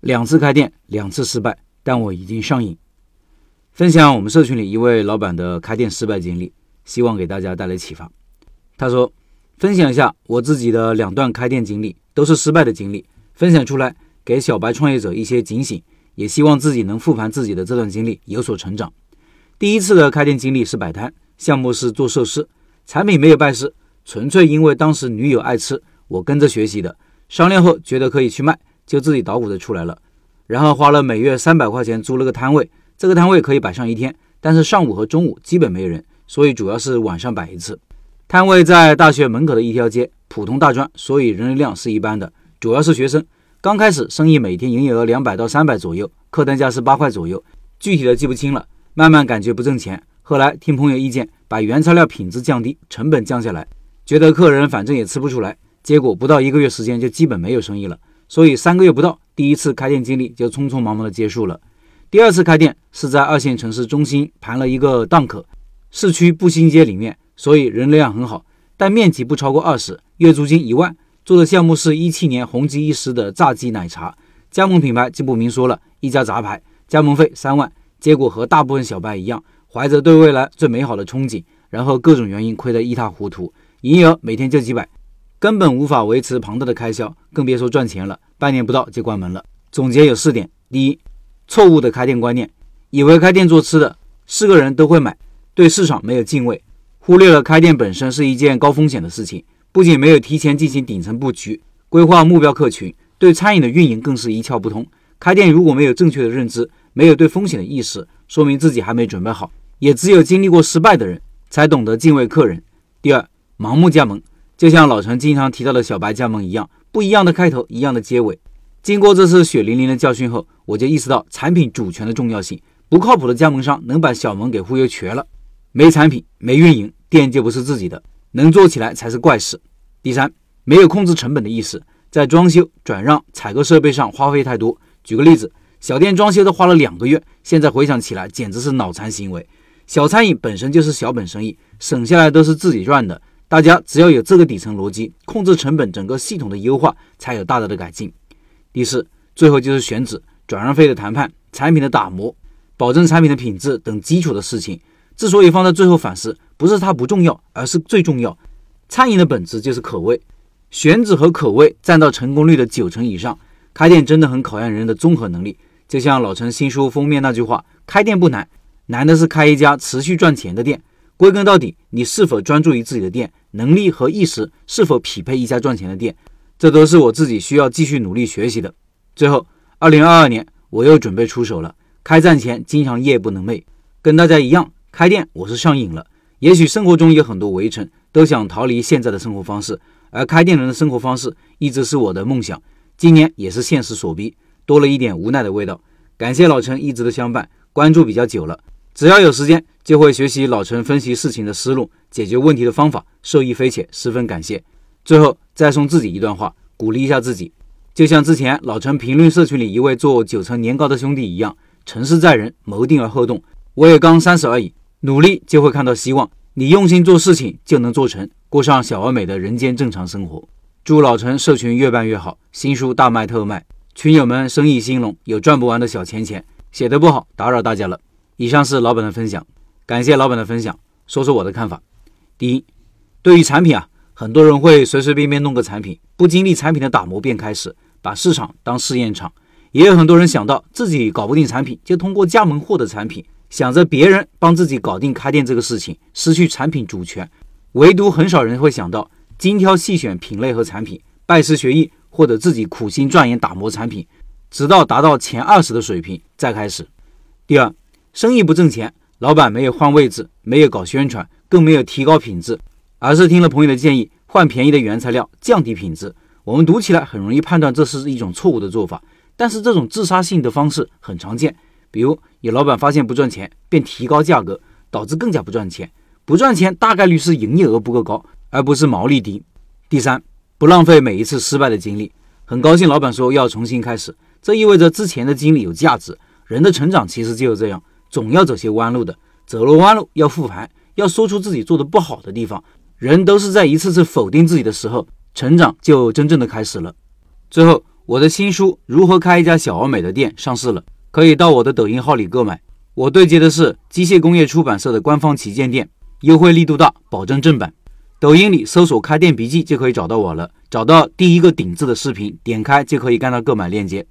两次开店，两次失败，但我已经上瘾。分享我们社群里一位老板的开店失败经历，希望给大家带来启发。他说：“分享一下我自己的两段开店经历，都是失败的经历，分享出来给小白创业者一些警醒，也希望自己能复盘自己的这段经历，有所成长。”第一次的开店经历是摆摊，项目是做寿司，产品没有拜师，纯粹因为当时女友爱吃，我跟着学习的。商量后觉得可以去卖。就自己捣鼓着出来了，然后花了每月三百块钱租了个摊位，这个摊位可以摆上一天，但是上午和中午基本没人，所以主要是晚上摆一次。摊位在大学门口的一条街，普通大专，所以人流量是一般的，主要是学生。刚开始生意每天营业额两百到三百左右，客单价是八块左右，具体的记不清了。慢慢感觉不挣钱，后来听朋友意见，把原材料品质降低，成本降下来，觉得客人反正也吃不出来，结果不到一个月时间就基本没有生意了。所以三个月不到，第一次开店经历就匆匆忙忙的结束了。第二次开店是在二线城市中心盘了一个档口，市区步行街里面，所以人流量很好，但面积不超过二十，月租金一万。做的项目是一七年红极一时的炸鸡奶茶，加盟品牌就不明说了，一家杂牌，加盟费三万。结果和大部分小白一样，怀着对未来最美好的憧憬，然后各种原因亏得一塌糊涂，营业额每天就几百。根本无法维持庞大的开销，更别说赚钱了。半年不到就关门了。总结有四点：第一，错误的开店观念，以为开店做吃的，是个人都会买，对市场没有敬畏，忽略了开店本身是一件高风险的事情。不仅没有提前进行顶层布局，规划目标客群，对餐饮的运营更是一窍不通。开店如果没有正确的认知，没有对风险的意识，说明自己还没准备好。也只有经历过失败的人，才懂得敬畏客人。第二，盲目加盟。就像老陈经常提到的小白加盟一样，不一样的开头，一样的结尾。经过这次血淋淋的教训后，我就意识到产品主权的重要性。不靠谱的加盟商能把小盟给忽悠瘸了，没产品，没运营，店就不是自己的，能做起来才是怪事。第三，没有控制成本的意识，在装修、转让、采购设备上花费太多。举个例子，小店装修都花了两个月，现在回想起来简直是脑残行为。小餐饮本身就是小本生意，省下来都是自己赚的。大家只要有这个底层逻辑，控制成本，整个系统的优化才有大大的改进。第四，最后就是选址、转让费的谈判、产品的打磨、保证产品的品质等基础的事情。之所以放在最后反思，不是它不重要，而是最重要。餐饮的本质就是口味，选址和口味占到成功率的九成以上。开店真的很考验人的综合能力。就像老陈新书封面那句话：“开店不难，难的是开一家持续赚钱的店。”归根到底，你是否专注于自己的店？能力和意识是否匹配一家赚钱的店？这都是我自己需要继续努力学习的。最后，二零二二年我又准备出手了。开战前经常夜不能寐，跟大家一样，开店我是上瘾了。也许生活中有很多围城，都想逃离现在的生活方式，而开店人的生活方式一直是我的梦想。今年也是现实所逼，多了一点无奈的味道。感谢老陈一直的相伴，关注比较久了。只要有时间，就会学习老陈分析事情的思路，解决问题的方法，受益匪浅，十分感谢。最后再送自己一段话，鼓励一下自己。就像之前老陈评论社区里一位做九层年糕的兄弟一样，成事在人，谋定而后动。我也刚三十而已，努力就会看到希望。你用心做事情，就能做成，过上小而美的人间正常生活。祝老陈社群越办越好，新书大卖特卖，群友们生意兴隆，有赚不完的小钱钱。写的不好，打扰大家了。以上是老板的分享，感谢老板的分享。说说我的看法。第一，对于产品啊，很多人会随随便便弄个产品，不经历产品的打磨便开始，把市场当试验场。也有很多人想到自己搞不定产品，就通过加盟获得产品，想着别人帮自己搞定开店这个事情，失去产品主权。唯独很少人会想到精挑细选品类和产品，拜师学艺，或者自己苦心钻研打磨产品，直到达到前二十的水平再开始。第二。生意不挣钱，老板没有换位置，没有搞宣传，更没有提高品质，而是听了朋友的建议，换便宜的原材料，降低品质。我们读起来很容易判断这是一种错误的做法，但是这种自杀性的方式很常见。比如有老板发现不赚钱，便提高价格，导致更加不赚钱。不赚钱大概率是营业额不够高，而不是毛利低。第三，不浪费每一次失败的经历。很高兴老板说要重新开始，这意味着之前的经历有价值。人的成长其实就是这样。总要走些弯路的，走了弯路要复盘，要说出自己做的不好的地方。人都是在一次次否定自己的时候，成长就真正的开始了。最后，我的新书《如何开一家小而美的店》上市了，可以到我的抖音号里购买。我对接的是机械工业出版社的官方旗舰店，优惠力度大，保证正版。抖音里搜索“开店笔记”就可以找到我了，找到第一个顶字的视频，点开就可以看到购买链接。